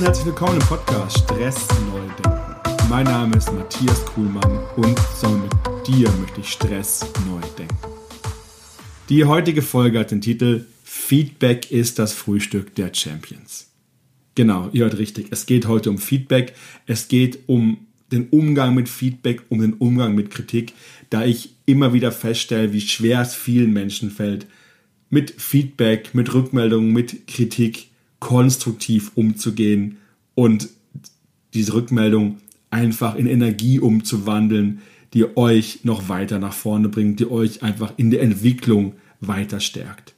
und herzlich willkommen im Podcast Stress neu denken. Mein Name ist Matthias Kuhlmann und zusammen mit dir möchte ich Stress neu denken. Die heutige Folge hat den Titel Feedback ist das Frühstück der Champions. Genau, ihr hört richtig. Es geht heute um Feedback. Es geht um den Umgang mit Feedback, um den Umgang mit Kritik, da ich immer wieder feststelle, wie schwer es vielen Menschen fällt, mit Feedback, mit Rückmeldungen, mit Kritik konstruktiv umzugehen und diese Rückmeldung einfach in Energie umzuwandeln, die euch noch weiter nach vorne bringt, die euch einfach in der Entwicklung weiter stärkt.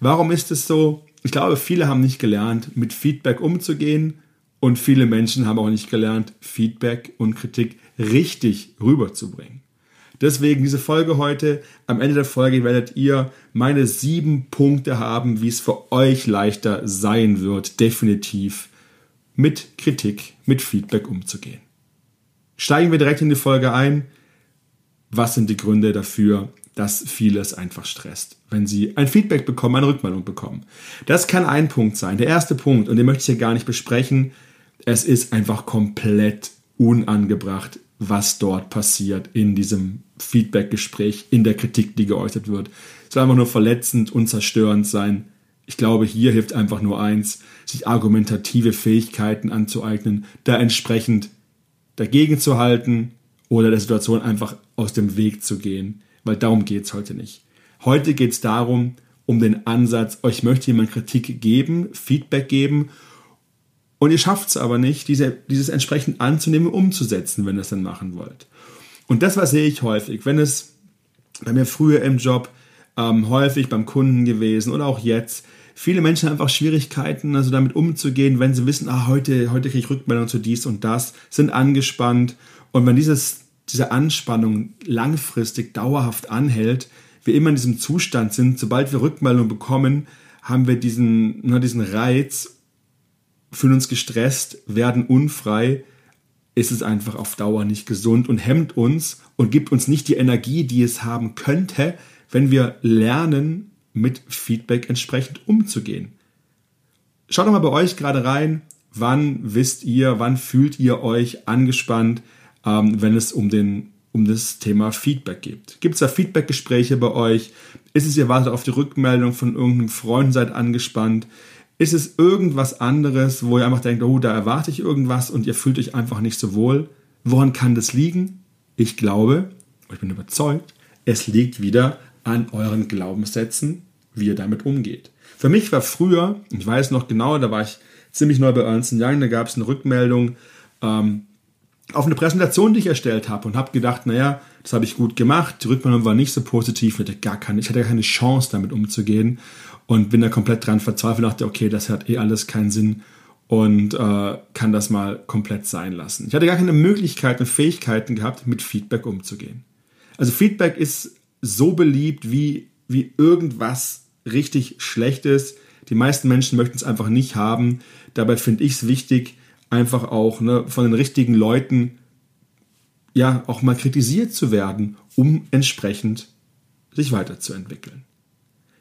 Warum ist es so? Ich glaube, viele haben nicht gelernt, mit Feedback umzugehen und viele Menschen haben auch nicht gelernt, Feedback und Kritik richtig rüberzubringen. Deswegen diese Folge heute. Am Ende der Folge werdet ihr meine sieben Punkte haben, wie es für euch leichter sein wird, definitiv mit Kritik, mit Feedback umzugehen. Steigen wir direkt in die Folge ein. Was sind die Gründe dafür, dass vieles einfach stresst, wenn sie ein Feedback bekommen, eine Rückmeldung bekommen? Das kann ein Punkt sein. Der erste Punkt, und den möchte ich hier gar nicht besprechen, es ist einfach komplett unangebracht, was dort passiert in diesem Feedback-Gespräch, in der Kritik, die geäußert wird. Es soll einfach nur verletzend und zerstörend sein. Ich glaube, hier hilft einfach nur eins, sich argumentative Fähigkeiten anzueignen, da entsprechend dagegen zu halten oder der Situation einfach aus dem Weg zu gehen, weil darum geht es heute nicht. Heute geht es darum, um den Ansatz, euch möchte jemand Kritik geben, Feedback geben und ihr schafft es aber nicht, diese, dieses entsprechend anzunehmen und umzusetzen, wenn ihr es dann machen wollt. Und das, was sehe ich häufig, wenn es bei mir früher im Job ähm, häufig beim Kunden gewesen oder auch jetzt, viele Menschen einfach Schwierigkeiten, also damit umzugehen, wenn sie wissen, ah, heute, heute kriege ich Rückmeldung zu dies und das, sind angespannt. Und wenn dieses, diese Anspannung langfristig, dauerhaft anhält, wir immer in diesem Zustand sind, sobald wir Rückmeldung bekommen, haben wir diesen, na, diesen Reiz, fühlen uns gestresst, werden unfrei, ist es einfach auf Dauer nicht gesund und hemmt uns und gibt uns nicht die Energie, die es haben könnte, wenn wir lernen, mit Feedback entsprechend umzugehen. Schaut doch mal bei euch gerade rein, wann wisst ihr, wann fühlt ihr euch angespannt, ähm, wenn es um, den, um das Thema Feedback geht. Gibt es da Feedbackgespräche bei euch? Ist es, ihr wartet auf die Rückmeldung von irgendeinem Freund, seid angespannt? Ist es irgendwas anderes, wo ihr einfach denkt, oh, da erwarte ich irgendwas und ihr fühlt euch einfach nicht so wohl? Woran kann das liegen? Ich glaube, ich bin überzeugt, es liegt wieder an euren Glaubenssätzen, wie ihr damit umgeht. Für mich war früher, ich weiß noch genau, da war ich ziemlich neu bei Ernst Young, da gab es eine Rückmeldung ähm, auf eine Präsentation, die ich erstellt habe und habe gedacht, naja, das habe ich gut gemacht, die Rückmeldung war nicht so positiv, ich hatte gar keine, ich hatte gar keine Chance damit umzugehen und bin da komplett dran verzweifelt, dachte, okay, das hat eh alles keinen Sinn und äh, kann das mal komplett sein lassen. Ich hatte gar keine Möglichkeiten und Fähigkeiten gehabt, mit Feedback umzugehen. Also Feedback ist so beliebt wie, wie irgendwas richtig Schlechtes. Die meisten Menschen möchten es einfach nicht haben. Dabei finde ich es wichtig, einfach auch ne, von den richtigen Leuten ja auch mal kritisiert zu werden, um entsprechend sich weiterzuentwickeln.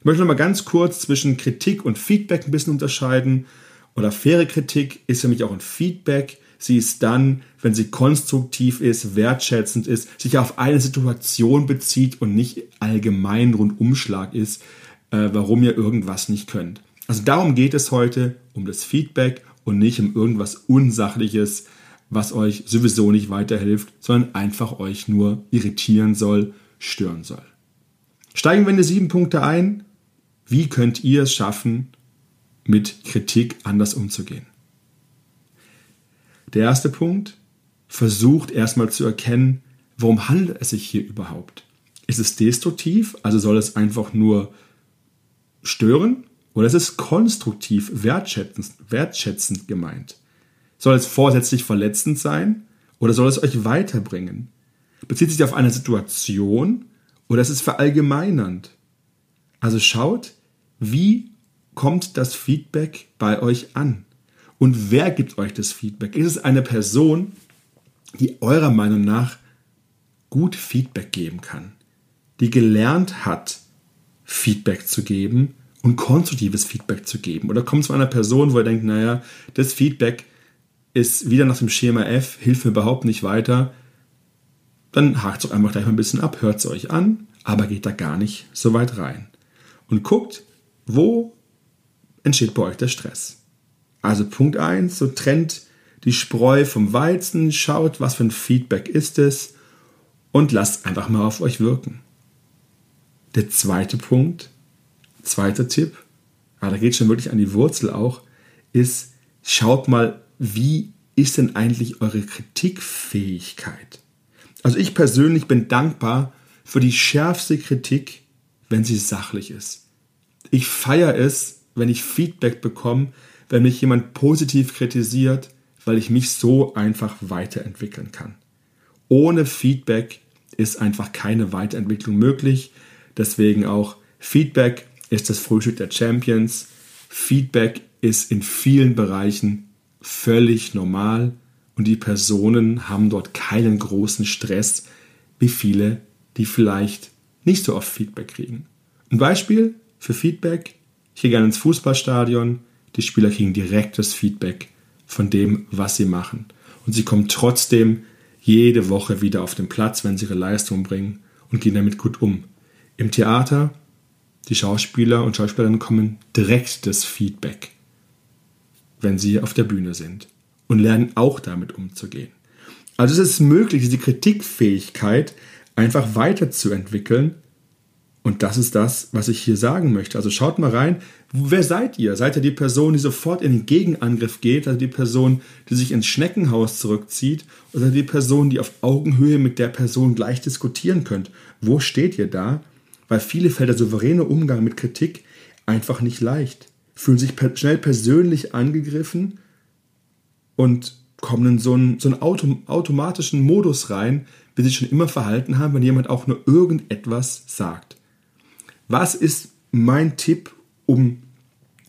Ich möchte noch mal ganz kurz zwischen Kritik und Feedback ein bisschen unterscheiden. Oder faire Kritik ist für mich auch ein Feedback. Sie ist dann, wenn sie konstruktiv ist, wertschätzend ist, sich auf eine Situation bezieht und nicht allgemein Rundumschlag ist, äh, warum ihr irgendwas nicht könnt. Also darum geht es heute, um das Feedback und nicht um irgendwas Unsachliches, was euch sowieso nicht weiterhilft, sondern einfach euch nur irritieren soll, stören soll. Steigen wir in die sieben Punkte ein wie könnt ihr es schaffen, mit Kritik anders umzugehen? Der erste Punkt, versucht erstmal zu erkennen, worum handelt es sich hier überhaupt? Ist es destruktiv, also soll es einfach nur stören? Oder ist es konstruktiv, wertschätzend, wertschätzend gemeint? Soll es vorsätzlich verletzend sein oder soll es euch weiterbringen? Bezieht sich auf eine Situation oder ist es verallgemeinernd? Also schaut, wie kommt das Feedback bei euch an? Und wer gibt euch das Feedback? Ist es eine Person, die eurer Meinung nach gut Feedback geben kann, die gelernt hat, Feedback zu geben und konstruktives Feedback zu geben? Oder kommt es von einer Person, wo ihr denkt, naja, das Feedback, ist wieder nach dem Schema F, hilft mir überhaupt nicht weiter, dann hakt es doch einfach gleich mal ein bisschen ab, hört es euch an, aber geht da gar nicht so weit rein. Und guckt, wo entsteht bei euch der Stress. Also Punkt 1, so trennt die Spreu vom Weizen, schaut, was für ein Feedback ist es und lasst einfach mal auf euch wirken. Der zweite Punkt, zweiter Tipp, ah, da geht schon wirklich an die Wurzel auch, ist, schaut mal, wie ist denn eigentlich eure Kritikfähigkeit? Also ich persönlich bin dankbar für die schärfste Kritik, wenn sie sachlich ist. Ich feiere es, wenn ich Feedback bekomme, wenn mich jemand positiv kritisiert, weil ich mich so einfach weiterentwickeln kann. Ohne Feedback ist einfach keine Weiterentwicklung möglich. Deswegen auch Feedback ist das Frühstück der Champions. Feedback ist in vielen Bereichen völlig normal und die Personen haben dort keinen großen Stress wie viele, die vielleicht nicht so oft Feedback kriegen. Ein Beispiel für Feedback, ich gehe gerne ins Fußballstadion, die Spieler kriegen direktes Feedback von dem, was sie machen. Und sie kommen trotzdem jede Woche wieder auf den Platz, wenn sie ihre Leistung bringen und gehen damit gut um. Im Theater, die Schauspieler und Schauspielerinnen kommen direktes Feedback, wenn sie auf der Bühne sind und lernen auch damit umzugehen. Also es ist möglich, diese Kritikfähigkeit einfach weiterzuentwickeln. Und das ist das, was ich hier sagen möchte. Also schaut mal rein, wer seid ihr? Seid ihr die Person, die sofort in den Gegenangriff geht, also die Person, die sich ins Schneckenhaus zurückzieht, oder die Person, die auf Augenhöhe mit der Person gleich diskutieren könnt? Wo steht ihr da? Weil viele fällt der souveräne Umgang mit Kritik einfach nicht leicht. Fühlen sich schnell persönlich angegriffen und kommen in so einen, so einen Auto, automatischen Modus rein, wie sie schon immer verhalten haben, wenn jemand auch nur irgendetwas sagt. Was ist mein Tipp, um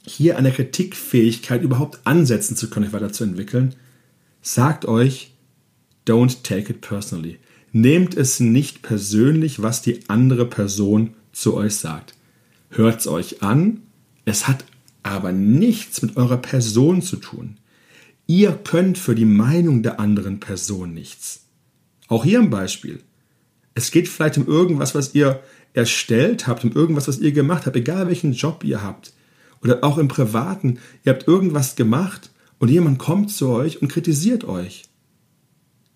hier an der Kritikfähigkeit überhaupt ansetzen zu können, euch weiterzuentwickeln? Sagt euch, don't take it personally. Nehmt es nicht persönlich, was die andere Person zu euch sagt. Hört es euch an, es hat aber nichts mit eurer Person zu tun. Ihr könnt für die Meinung der anderen Person nichts. Auch hier ein Beispiel. Es geht vielleicht um irgendwas, was ihr erstellt habt, um irgendwas, was ihr gemacht habt, egal welchen Job ihr habt. Oder auch im Privaten, ihr habt irgendwas gemacht und jemand kommt zu euch und kritisiert euch.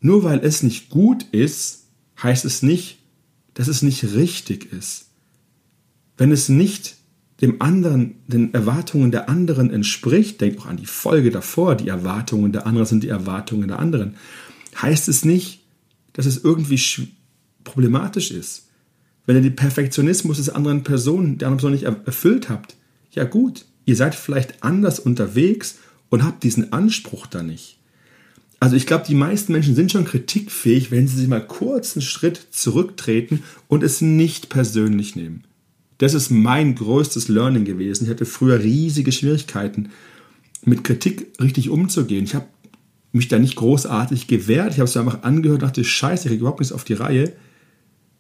Nur weil es nicht gut ist, heißt es nicht, dass es nicht richtig ist. Wenn es nicht dem anderen, den Erwartungen der anderen entspricht, denkt auch an die Folge davor, die Erwartungen der anderen sind die Erwartungen der anderen, heißt es nicht, dass es irgendwie problematisch ist. Wenn ihr den Perfektionismus des anderen Personen, der anderen Person nicht erfüllt habt, ja gut, ihr seid vielleicht anders unterwegs und habt diesen Anspruch da nicht. Also ich glaube, die meisten Menschen sind schon kritikfähig, wenn sie sich mal kurz einen Schritt zurücktreten und es nicht persönlich nehmen. Das ist mein größtes Learning gewesen. Ich hatte früher riesige Schwierigkeiten, mit Kritik richtig umzugehen. Ich habe mich da nicht großartig gewehrt. Ich habe es einfach angehört, dachte, scheiße, ich kriege überhaupt nichts auf die Reihe.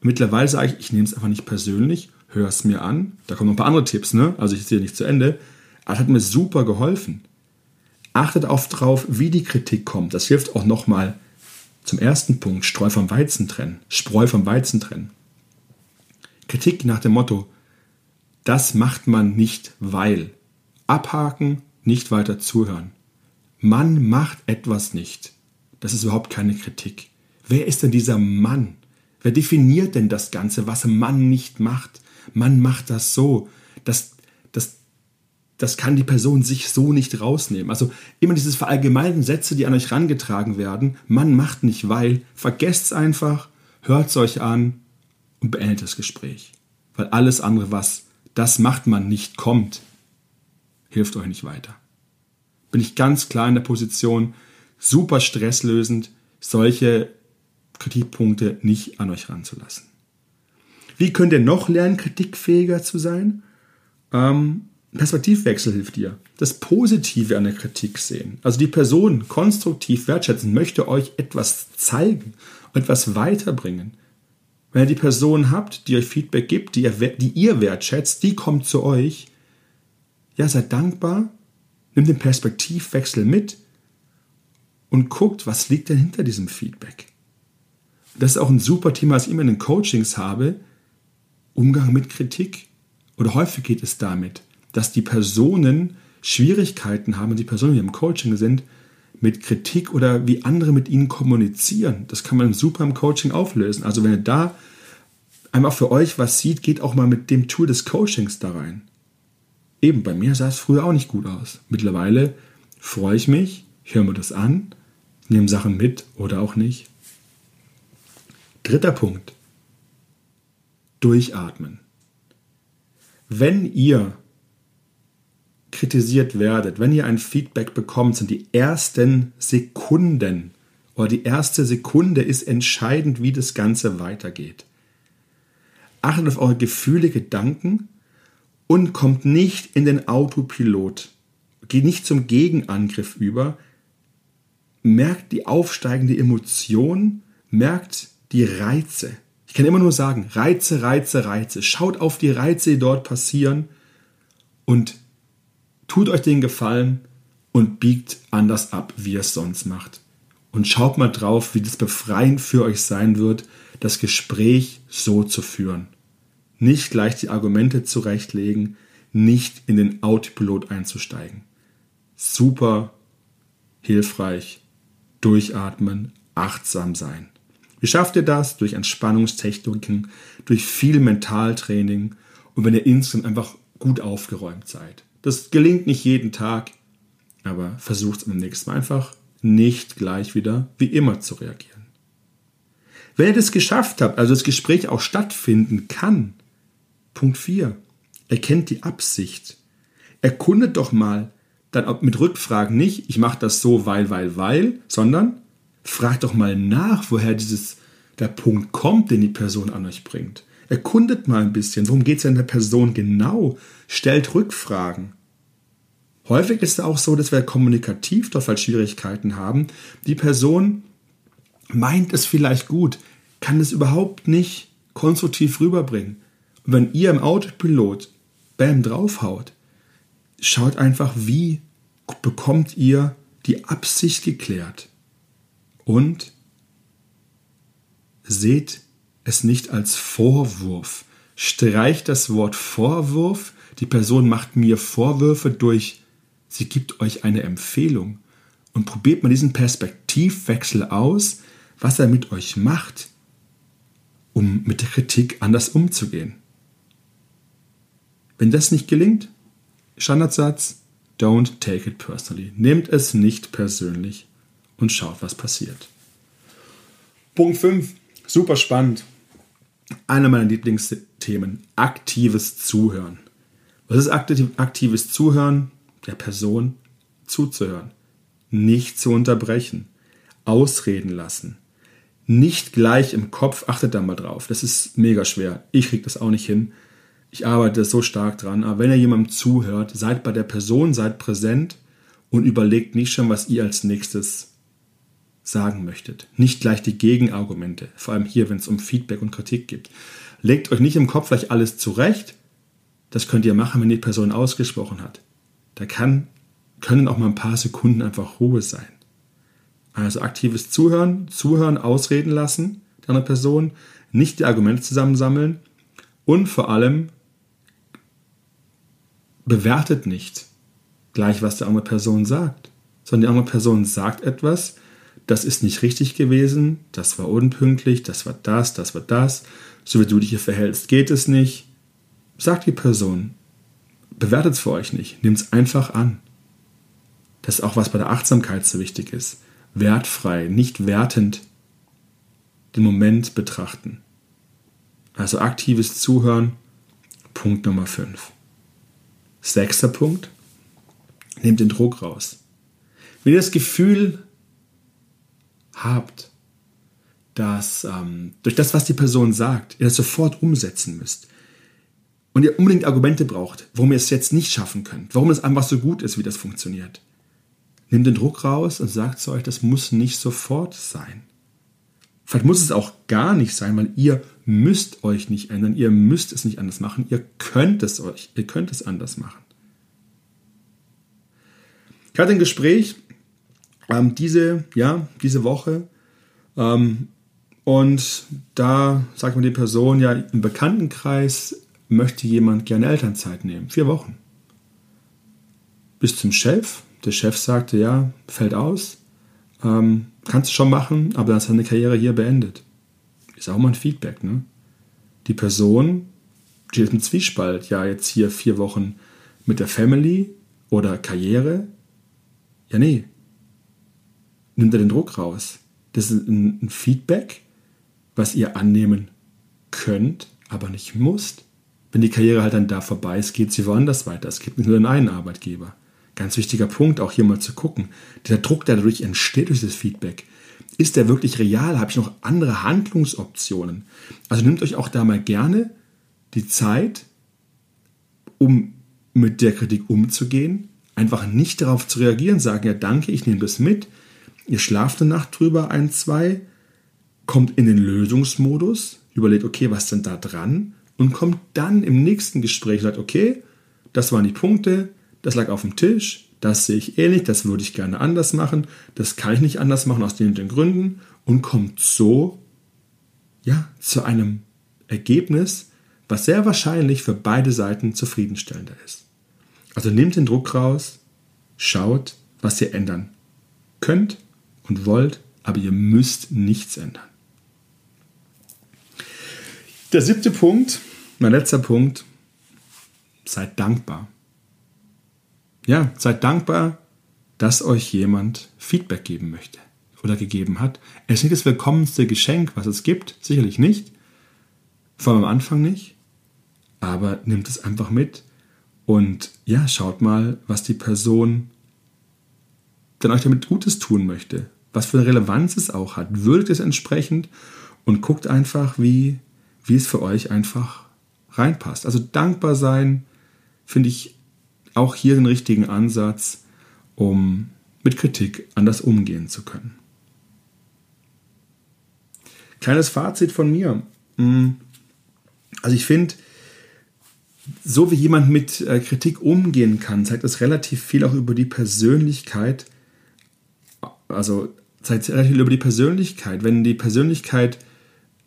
Mittlerweile sage ich, ich nehme es einfach nicht persönlich, höre es mir an. Da kommen noch ein paar andere Tipps, ne? Also ich sehe nicht zu Ende. Aber es hat mir super geholfen. Achtet auf drauf, wie die Kritik kommt. Das hilft auch nochmal zum ersten Punkt, Streu vom Weizen trennen. Spreu vom Weizen trennen. Kritik nach dem Motto, das macht man nicht, weil. Abhaken, nicht weiter zuhören. Man macht etwas nicht. Das ist überhaupt keine Kritik. Wer ist denn dieser Mann? Wer definiert denn das Ganze, was Mann nicht macht? Man macht das so. Das, das, das kann die Person sich so nicht rausnehmen. Also immer dieses verallgemeinten Sätze, die an euch rangetragen werden. Man macht nicht, weil. Vergesst es einfach, hört es euch an und beendet das Gespräch. Weil alles andere, was das macht man nicht kommt, hilft euch nicht weiter. Bin ich ganz klar in der Position, super stresslösend, solche Kritikpunkte nicht an euch ranzulassen. Wie könnt ihr noch lernen, kritikfähiger zu sein? Ähm, Perspektivwechsel hilft dir. Das Positive an der Kritik sehen. Also die Person konstruktiv wertschätzen, möchte euch etwas zeigen, etwas weiterbringen. Wenn ihr die Person habt, die euch Feedback gibt, die ihr, die ihr wertschätzt, die kommt zu euch. Ja, seid dankbar, nimmt den Perspektivwechsel mit und guckt, was liegt denn hinter diesem Feedback. Das ist auch ein super Thema, was ich immer in den Coachings habe. Umgang mit Kritik. Oder häufig geht es damit, dass die Personen Schwierigkeiten haben, die Personen, die im Coaching sind, mit Kritik oder wie andere mit ihnen kommunizieren. Das kann man super im Coaching auflösen. Also wenn ihr da einmal für euch was sieht, geht auch mal mit dem Tool des Coachings da rein. Eben, bei mir sah es früher auch nicht gut aus. Mittlerweile freue ich mich, höre mir das an, nehme Sachen mit oder auch nicht. Dritter Punkt. Durchatmen. Wenn ihr kritisiert werdet, wenn ihr ein Feedback bekommt, sind die ersten Sekunden oder die erste Sekunde ist entscheidend, wie das Ganze weitergeht. Achtet auf eure Gefühle, Gedanken und kommt nicht in den Autopilot. Geht nicht zum Gegenangriff über. Merkt die aufsteigende Emotion, merkt die Reize. Ich kann immer nur sagen, Reize, Reize, Reize. Schaut auf die Reize, die dort passieren und tut euch den Gefallen und biegt anders ab, wie ihr es sonst macht. Und schaut mal drauf, wie das befreiend für euch sein wird, das Gespräch so zu führen. Nicht gleich die Argumente zurechtlegen, nicht in den Autopilot einzusteigen. Super hilfreich. Durchatmen, achtsam sein. Wie schafft ihr das? Durch Entspannungstechniken, durch viel Mentaltraining und wenn ihr insgesamt einfach gut aufgeräumt seid. Das gelingt nicht jeden Tag, aber versucht es beim nächsten Mal einfach nicht gleich wieder wie immer zu reagieren. Wenn ihr das geschafft habt, also das Gespräch auch stattfinden kann, Punkt 4, erkennt die Absicht. Erkundet doch mal, dann mit Rückfragen nicht, ich mache das so, weil, weil, weil, sondern fragt doch mal nach, woher dieses, der Punkt kommt, den die Person an euch bringt. Erkundet mal ein bisschen, worum geht es denn der Person genau? Stellt Rückfragen. Häufig ist es auch so, dass wir kommunikativ doch halt Schwierigkeiten haben. Die Person meint es vielleicht gut, kann es überhaupt nicht konstruktiv rüberbringen. Und wenn ihr im Autopilot Bam draufhaut, schaut einfach, wie bekommt ihr die Absicht geklärt. Und seht es nicht als Vorwurf. Streicht das Wort Vorwurf. Die Person macht mir Vorwürfe durch, sie gibt euch eine Empfehlung. Und probiert mal diesen Perspektivwechsel aus, was er mit euch macht, um mit der Kritik anders umzugehen. Wenn das nicht gelingt, Standardsatz, don't take it personally. Nehmt es nicht persönlich und schaut, was passiert. Punkt 5, super spannend. Einer meiner Lieblingsthemen, aktives Zuhören. Was ist aktives Zuhören? Der Person zuzuhören. Nicht zu unterbrechen. Ausreden lassen. Nicht gleich im Kopf, achtet da mal drauf. Das ist mega schwer. Ich kriege das auch nicht hin. Ich arbeite so stark dran. Aber wenn ihr jemandem zuhört, seid bei der Person, seid präsent und überlegt nicht schon, was ihr als nächstes sagen möchtet. Nicht gleich die Gegenargumente, vor allem hier, wenn es um Feedback und Kritik geht. Legt euch nicht im Kopf gleich alles zurecht. Das könnt ihr machen, wenn die Person ausgesprochen hat. Da kann, können auch mal ein paar Sekunden einfach Ruhe sein. Also aktives Zuhören, Zuhören, ausreden lassen der anderen Person, nicht die Argumente zusammensammeln und vor allem bewertet nicht gleich, was die andere Person sagt, sondern die andere Person sagt etwas, das ist nicht richtig gewesen, das war unpünktlich, das war das, das war das, so wie du dich hier verhältst, geht es nicht. Sagt die Person, bewertet es für euch nicht, nehmt es einfach an. Das ist auch was bei der Achtsamkeit so wichtig ist. Wertfrei, nicht wertend den Moment betrachten. Also aktives Zuhören, Punkt Nummer 5. Sechster Punkt, nehmt den Druck raus. Wenn ihr das Gefühl habt, dass ähm, durch das, was die Person sagt, ihr das sofort umsetzen müsst und ihr unbedingt Argumente braucht, warum ihr es jetzt nicht schaffen könnt, warum es einfach so gut ist, wie das funktioniert, nehmt den Druck raus und sagt zu euch, das muss nicht sofort sein. Vielleicht muss es auch gar nicht sein, weil ihr müsst euch nicht ändern, ihr müsst es nicht anders machen, ihr könnt es euch, ihr könnt es anders machen. Ich hatte ein Gespräch ähm, diese, ja, diese Woche. Ähm, und da sagt man die Person, ja, im Bekanntenkreis möchte jemand gerne Elternzeit nehmen. Vier Wochen. Bis zum Chef. Der Chef sagte, ja, fällt aus. Ähm, kannst du schon machen, aber dann ist deine Karriere hier beendet. Ist auch mal ein Feedback, ne? Die Person steht im Zwiespalt. Ja, jetzt hier vier Wochen mit der Family oder Karriere. Ja, nee. Nimmt er den Druck raus. Das ist ein, Feedback, was ihr annehmen könnt, aber nicht musst. Wenn die Karriere halt dann da vorbei ist, geht sie woanders weiter. Es gibt nicht nur den einen Arbeitgeber. Ganz wichtiger Punkt, auch hier mal zu gucken. Der Druck, der dadurch entsteht durch das Feedback, ist der wirklich real? Habe ich noch andere Handlungsoptionen? Also nehmt euch auch da mal gerne die Zeit, um mit der Kritik umzugehen, einfach nicht darauf zu reagieren, sagen, ja danke, ich nehme das mit, ihr schlaft eine Nacht drüber, ein, zwei, kommt in den Lösungsmodus, überlegt, okay, was denn da dran? Und kommt dann im nächsten Gespräch, sagt, okay, das waren die Punkte, das lag auf dem Tisch, das sehe ich ähnlich, das würde ich gerne anders machen, das kann ich nicht anders machen aus den, den Gründen. Und kommt so ja, zu einem Ergebnis, was sehr wahrscheinlich für beide Seiten zufriedenstellender ist. Also nehmt den Druck raus, schaut, was ihr ändern könnt und wollt, aber ihr müsst nichts ändern. Der siebte Punkt, mein letzter Punkt, seid dankbar. Ja, seid dankbar, dass euch jemand Feedback geben möchte oder gegeben hat. Es ist nicht das willkommenste Geschenk, was es gibt, sicherlich nicht. Vor allem am Anfang nicht. Aber nehmt es einfach mit und ja, schaut mal, was die Person dann euch damit Gutes tun möchte. Was für eine Relevanz es auch hat. Würdigt es entsprechend und guckt einfach, wie, wie es für euch einfach reinpasst. Also dankbar sein, finde ich auch hier den richtigen Ansatz, um mit Kritik anders umgehen zu können. Kleines Fazit von mir. Hm. Also ich finde, so wie jemand mit äh, Kritik umgehen kann, zeigt das relativ viel auch über die Persönlichkeit. Also zeigt relativ viel über die Persönlichkeit. Wenn die Persönlichkeit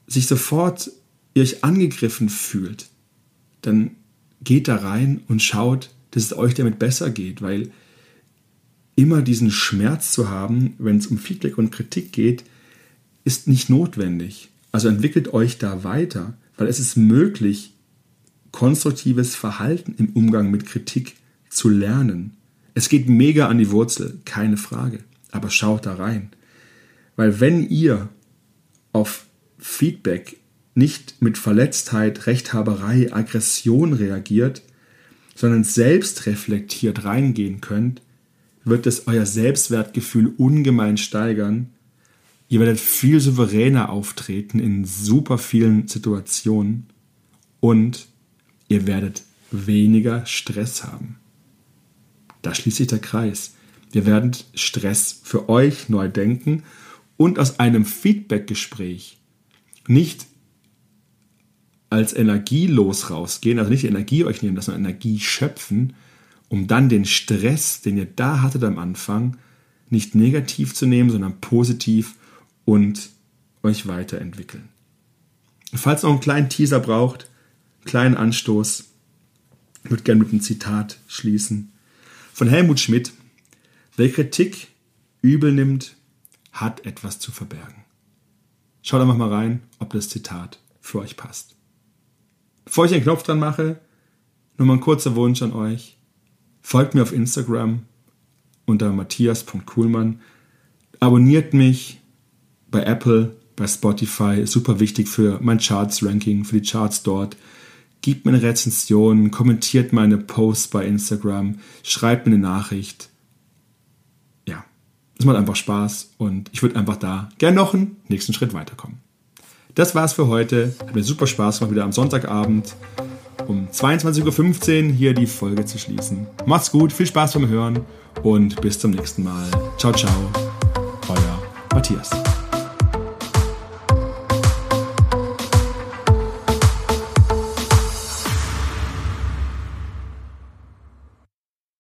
sich sofort euch angegriffen fühlt, dann geht da rein und schaut, dass es euch damit besser geht, weil immer diesen Schmerz zu haben, wenn es um Feedback und Kritik geht, ist nicht notwendig. Also entwickelt euch da weiter, weil es ist möglich, konstruktives Verhalten im Umgang mit Kritik zu lernen. Es geht mega an die Wurzel, keine Frage, aber schaut da rein. Weil wenn ihr auf Feedback nicht mit Verletztheit, Rechthaberei, Aggression reagiert, sondern selbst reflektiert reingehen könnt, wird es euer Selbstwertgefühl ungemein steigern. Ihr werdet viel souveräner auftreten in super vielen Situationen und ihr werdet weniger Stress haben. Da schließt sich der Kreis. Wir werden Stress für euch neu denken und aus einem Feedback-Gespräch nicht als energielos rausgehen, also nicht die Energie euch nehmen, sondern Energie schöpfen, um dann den Stress, den ihr da hattet am Anfang, nicht negativ zu nehmen, sondern positiv und euch weiterentwickeln. Falls ihr noch einen kleinen Teaser braucht, einen kleinen Anstoß, ich würde gerne mit einem Zitat schließen. Von Helmut Schmidt. Wer Kritik übel nimmt, hat etwas zu verbergen. Schaut einfach mal rein, ob das Zitat für euch passt. Bevor ich den Knopf dran mache, nur mal ein kurzer Wunsch an euch. Folgt mir auf Instagram unter matthias.kuhlmann. Abonniert mich bei Apple, bei Spotify. super wichtig für mein Charts-Ranking, für die Charts dort. Gebt mir eine Rezension, kommentiert meine Posts bei Instagram, schreibt mir eine Nachricht. Es macht einfach Spaß und ich würde einfach da gerne noch einen nächsten Schritt weiterkommen. Das war's für heute. Hat mir super Spaß gemacht, wieder am Sonntagabend um 22.15 Uhr hier die Folge zu schließen. Macht's gut, viel Spaß beim Hören und bis zum nächsten Mal. Ciao, ciao. Euer Matthias.